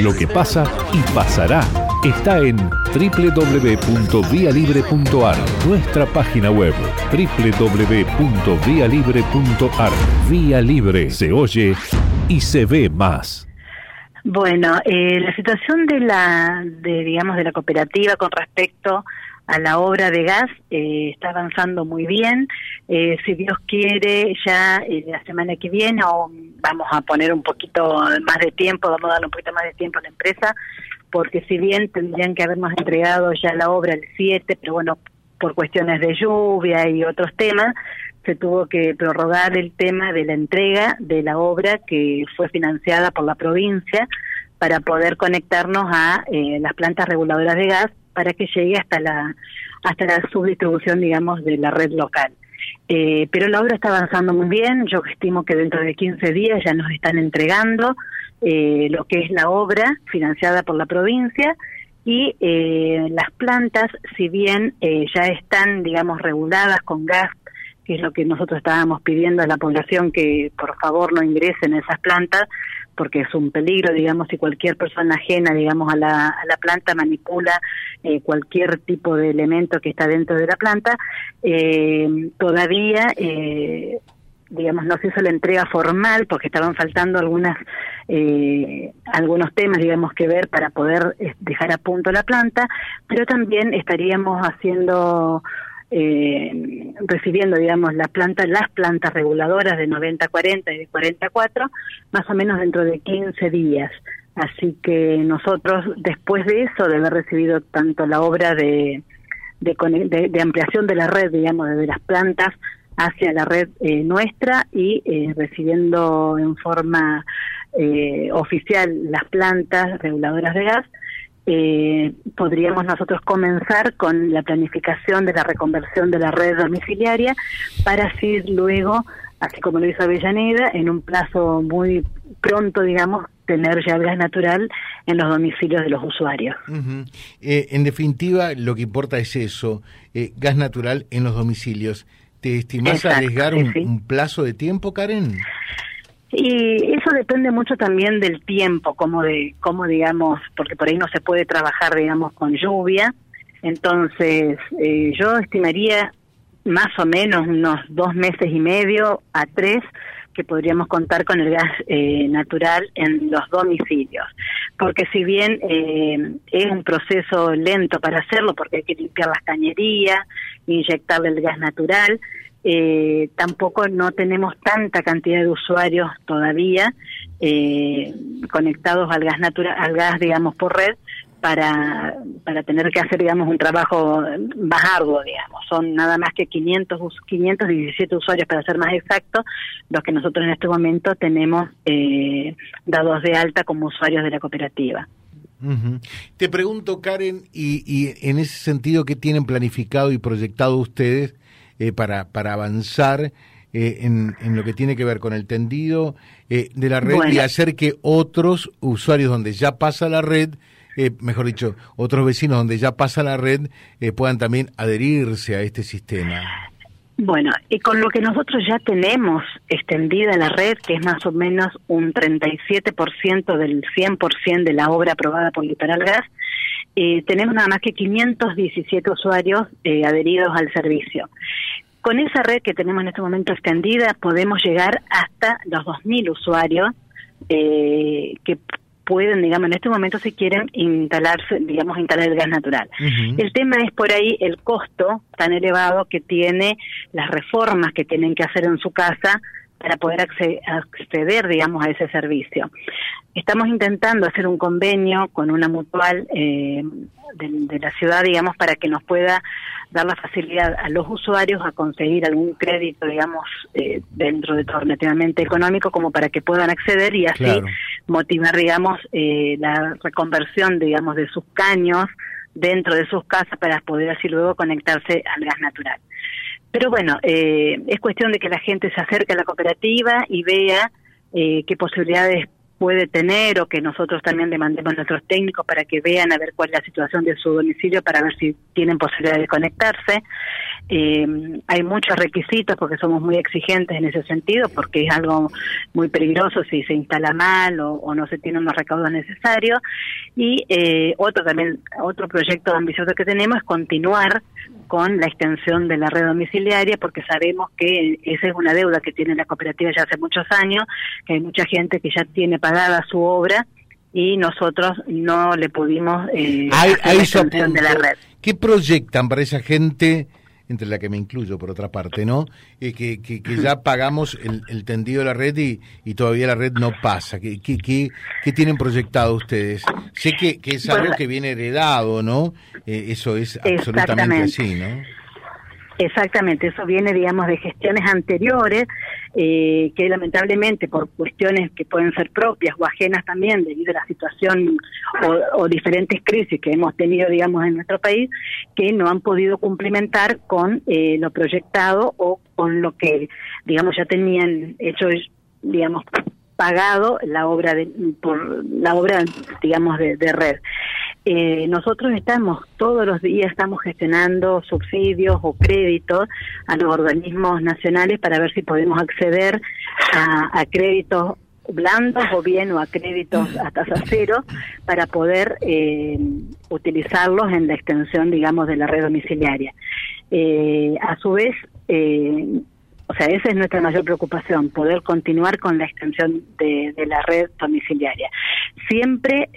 Lo que pasa y pasará está en www.vialibre.ar, nuestra página web www.vialibre.ar. Vía Libre se oye y se ve más. Bueno, eh, la situación de la, de, digamos, de la cooperativa con respecto a la obra de gas eh, está avanzando muy bien. Eh, si Dios quiere, ya eh, la semana que viene, o vamos a poner un poquito más de tiempo, vamos a darle un poquito más de tiempo a la empresa, porque si bien tendrían que habernos entregado ya la obra el 7, pero bueno, por cuestiones de lluvia y otros temas, se tuvo que prorrogar el tema de la entrega de la obra que fue financiada por la provincia para poder conectarnos a las plantas reguladoras de gas para que llegue hasta la hasta la subdistribución, digamos, de la red local. Eh, pero la obra está avanzando muy bien, yo estimo que dentro de 15 días ya nos están entregando eh, lo que es la obra financiada por la provincia y eh, las plantas, si bien ya están, digamos, reguladas con gas, que es lo que nosotros estábamos pidiendo a la población que por favor no ingresen a esas plantas, porque es un peligro, digamos, si cualquier persona ajena, digamos, a la, a la planta manipula eh, cualquier tipo de elemento que está dentro de la planta, eh, todavía, eh, digamos, no se hizo la entrega formal porque estaban faltando algunas algunos temas, digamos, que ver para poder dejar a punto la planta, pero también estaríamos haciendo eh, recibiendo, digamos, las plantas, las plantas reguladoras de 90-40 y de 44, más o menos dentro de 15 días. Así que nosotros, después de eso, de haber recibido tanto la obra de, de, ampliación de la red, digamos, de las plantas hacia la red eh, nuestra y eh, recibiendo en forma eh, oficial las plantas reguladoras de gas, eh, podríamos nosotros comenzar con la planificación de la reconversión de la red domiciliaria para así luego, así como lo hizo Avellaneda, en un plazo muy pronto, digamos, tener ya gas natural en los domicilios de los usuarios. Eh, en definitiva, lo que importa es eso, eh, gas natural en los domicilios. ¿Te estimás arriesgar un, un plazo de tiempo, Karen? Y eso depende mucho también del tiempo, como de, como digamos, porque por ahí no se puede trabajar, digamos, con lluvia. Entonces, eh, yo estimaría más o menos unos dos meses y medio a tres que podríamos contar con el gas eh, natural en los domicilios. Porque si bien eh, es un proceso lento para hacerlo, porque hay que limpiar las cañerías, inyectarle el gas natural, eh, tampoco no tenemos tanta cantidad de usuarios todavía eh, conectados al gas natural, al gas, digamos, por red para, para tener que hacer, digamos, un trabajo más arduo, digamos. Son nada más que 500, 517 usuarios, para ser más exacto, los que nosotros en este momento tenemos eh, dados de alta como usuarios de la cooperativa. Te pregunto, Karen, y, y en ese sentido, ¿qué tienen planificado y proyectado ustedes eh, para, para avanzar eh, en, en, lo que tiene que ver con el tendido eh, de la red y hacer que otros usuarios donde ya pasa la red, mejor dicho, otros vecinos donde ya pasa la red, puedan también adherirse a este sistema. Bueno, y con lo que nosotros ya tenemos extendida la red, que es más o menos un 37% del 100% de la obra aprobada por Litoral Gas, eh, tenemos nada más que 517 usuarios eh, adheridos al servicio. Con esa red que tenemos en este momento extendida, podemos llegar hasta los 2.000 usuarios eh, que pueden, digamos, en este momento si quieren instalarse, digamos, instalar el gas natural. El tema es por ahí el costo tan elevado que tiene las reformas que tienen que hacer en su casa para poder acceder, digamos, a ese servicio. Estamos intentando hacer un convenio con una mutual eh, de, la ciudad, digamos, para que nos pueda dar la facilidad a los usuarios a conseguir algún crédito, digamos, eh, dentro de todo relativamente económico, como para que puedan acceder y así motivar, digamos, eh, la reconversión, digamos, de sus caños dentro de sus casas para poder así luego conectarse al gas natural. Pero bueno, eh, es cuestión de que la gente se acerque a la cooperativa y vea eh, qué posibilidades puede tener o que nosotros también le mandemos a nuestros técnicos para que vean a ver cuál es la situación de su domicilio para ver si tienen posibilidad de conectarse. Eh, hay muchos requisitos porque somos muy exigentes en ese sentido porque es algo muy peligroso si se instala mal o, no se tienen los recaudos necesarios. Y eh, otro también, otro proyecto ambicioso que tenemos es continuar con la extensión de la red domiciliaria porque sabemos que esa es una deuda que tiene la cooperativa ya hace muchos años, que hay mucha gente que ya tiene pagada su obra y nosotros no le pudimos eh, hacer la extensión de la red. ¿Qué proyectan para esa gente entre la que me incluyo por otra parte, ¿no? Eh, que, que, ya pagamos el, tendido de la red y, y, todavía la red no pasa. ¿Qué, qué, qué, tienen proyectado ustedes? Sé que, que es algo que viene heredado, ¿no? Eh, eso es absolutamente así, ¿no? Exactamente, eso viene, digamos, de gestiones anteriores, eh, que lamentablemente por cuestiones que pueden ser propias o ajenas también debido a la situación o, diferentes crisis que hemos tenido, digamos, en nuestro país, que no han podido cumplimentar con eh, lo proyectado o con lo que, digamos, ya tenían hecho, digamos, pagado la obra de, por la obra, digamos, de red. Eh, nosotros estamos todos los días estamos gestionando subsidios o créditos a los organismos nacionales para ver si podemos acceder a, créditos blandos o bien o a créditos a tasa cero para poder eh, utilizarlos en la extensión, digamos, de la red domiciliaria. Eh, a su vez, o sea, esa es nuestra mayor preocupación, poder continuar con la extensión de, la red domiciliaria. Siempre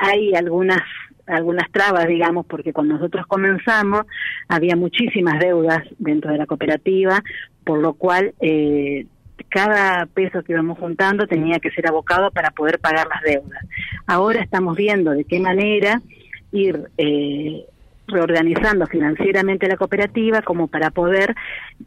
hay algunas algunas trabas, digamos, porque cuando nosotros comenzamos había muchísimas deudas dentro de la cooperativa, por lo cual eh, cada peso que íbamos juntando tenía que ser abocado para poder pagar las deudas. Ahora estamos viendo de qué manera ir eh, reorganizando financieramente la cooperativa como para poder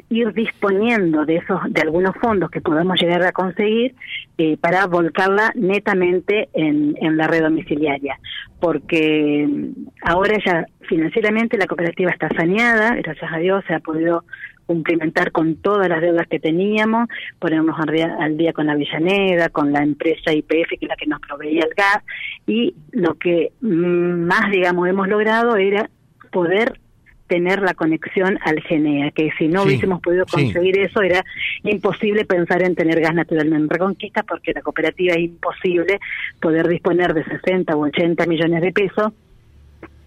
ir disponiendo de esos de algunos fondos que podamos llegar a conseguir eh, para volcarla netamente en, en la red domiciliaria. Porque mm, ahora ya financieramente la cooperativa está saneada gracias a Dios se ha podido cumplimentar con todas las deudas que teníamos, ponernos al día, con la Villaneda, con la empresa IPF que es la que nos proveía el gas y lo que mm, más digamos hemos logrado era poder tener la conexión al GENEA, que si no hubiésemos podido conseguir eso era imposible pensar en tener gas natural en Reconquista porque la cooperativa es imposible poder disponer de 60 o 80 millones de pesos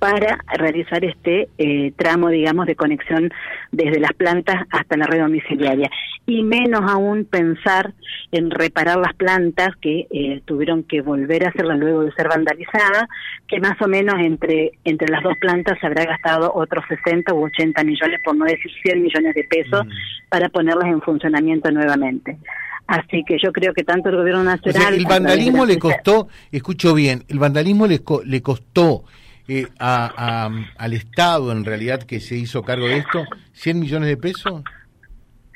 para realizar este eh, tramo, digamos, de conexión desde las plantas hasta la red domiciliaria. Y menos aún pensar en reparar las plantas que eh, tuvieron que volver a hacerlas luego de ser vandalizadas, que más o menos entre, entre las dos plantas se habrá gastado otros 60 u 80 millones, por no decir 100 millones de pesos, mm. para ponerlas en funcionamiento nuevamente. Así que yo creo que tanto el gobierno nacional... el vandalismo le costó, escucho bien, el vandalismo le, le costó eh, a, al Estado, en realidad, que se hizo cargo de esto, 100 millones de pesos?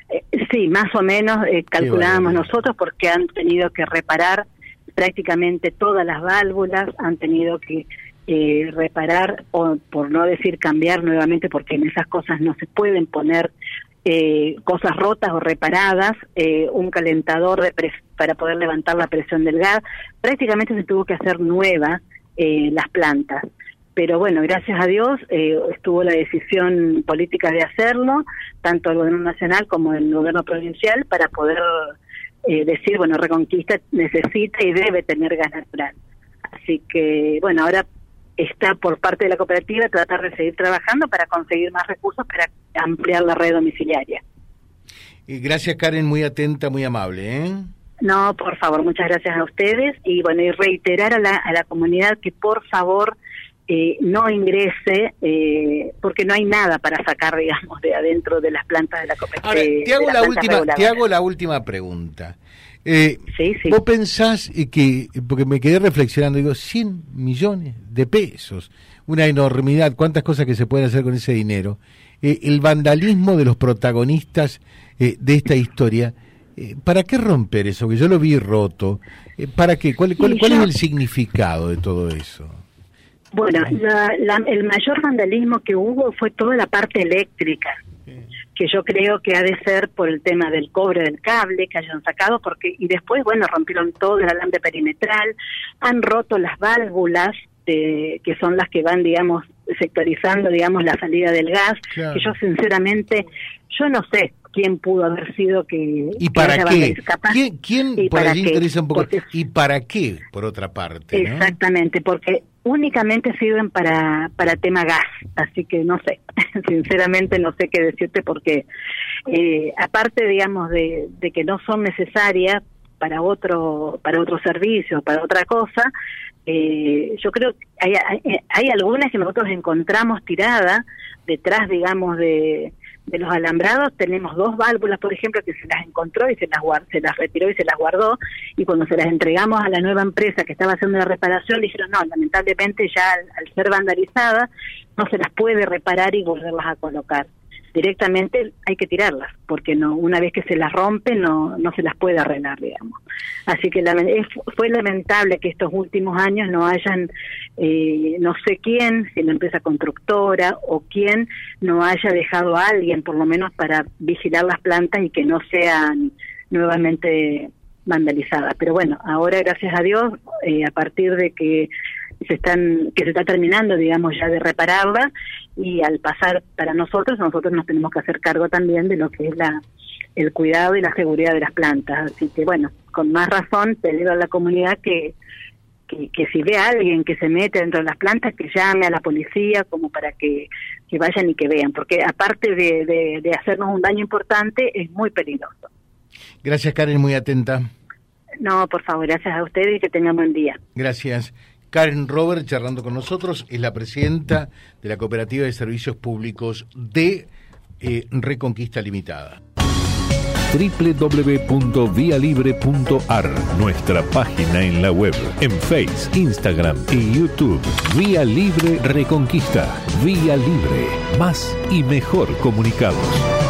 Eh, sí, más o menos eh, calculábamos nosotros porque han tenido que reparar prácticamente todas las válvulas, han tenido que eh, reparar o por no decir cambiar nuevamente porque en esas cosas no se pueden poner eh, cosas rotas o reparadas, eh, un calentador de para poder levantar la presión del gas, prácticamente se tuvo que hacer nueva eh, las plantas pero bueno, gracias a Dios eh, estuvo la decisión política de hacerlo, tanto el gobierno nacional como el gobierno provincial, para poder eh, decir, bueno, Reconquista necesita y debe tener gas natural. Así que, bueno, ahora está por parte de la cooperativa tratar de seguir trabajando para conseguir más recursos para ampliar la red domiciliaria. Y gracias Karen, muy atenta, muy amable. ¿eh? No, por favor, muchas gracias a ustedes y bueno, y reiterar a la, a la comunidad que por favor eh, no ingrese eh, porque no hay nada para sacar, digamos, de adentro de las plantas de la cooperativa. te hago, la, última, te hago la última pregunta. Eh, ¿Vos pensás que, porque me quedé reflexionando, digo, 100 millones de pesos, una enormidad, cuántas cosas que se pueden hacer con ese dinero? el vandalismo de los protagonistas de esta historia, ¿para qué romper eso? Que yo lo vi roto. ¿Para qué? ¿Cuál, cuál, cuál es el significado de todo eso? Bueno, el mayor vandalismo que hubo fue toda la parte eléctrica, que yo creo que ha de ser por el tema del cobre del cable que hayan sacado, porque y después, bueno, rompieron todo el alambre perimetral, han roto las válvulas de, que son las que van, digamos, sectorizando, digamos, la salida del gas, que yo sinceramente, yo no sé quién pudo haber sido que... ¿Y para qué? ¿Quién, quién por allí interesa un poco? ¿Y para qué, por otra parte? Exactamente, porque únicamente sirven para, para tema gas, así que no sé, sinceramente no sé qué decirte porque eh, aparte, digamos, de, de que no son necesarias para otro para otro servicio, para otra cosa, eh, yo creo que hay, hay, hay, algunas que nosotros encontramos tiradas detrás, digamos, de, de los alambrados. Tenemos dos válvulas, por ejemplo, que se las encontró y se las, se las retiró y se las guardó. Y cuando se las entregamos a la nueva empresa que estaba haciendo la reparación, dijeron, no, lamentablemente ya al, ser vandalizada no se las puede reparar y volverlas a colocar directamente hay que tirarlas, porque no una vez que se las rompe no no se las puede arreglar, digamos. Así que fue lamentable que estos últimos años no hayan, eh, no sé quién, si la empresa constructora o quién no haya dejado a alguien, por lo menos para vigilar las plantas y que no sean nuevamente vandalizadas. Pero bueno, ahora gracias a Dios, eh, a partir de que se están que se está terminando digamos ya de repararla. Y al pasar para nosotros nosotros nos tenemos que hacer cargo también de lo que es la el cuidado y la seguridad de las plantas. Así que bueno con más razón pedir a la comunidad que, que, si ve a alguien que se mete dentro de las plantas que llame a la policía como para que, que vayan y que vean. Porque aparte de, de, de hacernos un daño importante es muy peligroso. Gracias Karen muy atenta. No, por favor, gracias a ustedes y que tengan buen día. Gracias. Karen Robert, charlando con nosotros, es la presidenta de la Cooperativa de Servicios Públicos de eh, Reconquista Limitada www.vialibre.ar, nuestra página en la web, en Face, Instagram y YouTube. Vía Libre Reconquista. Vía Libre. Más y mejor comunicados.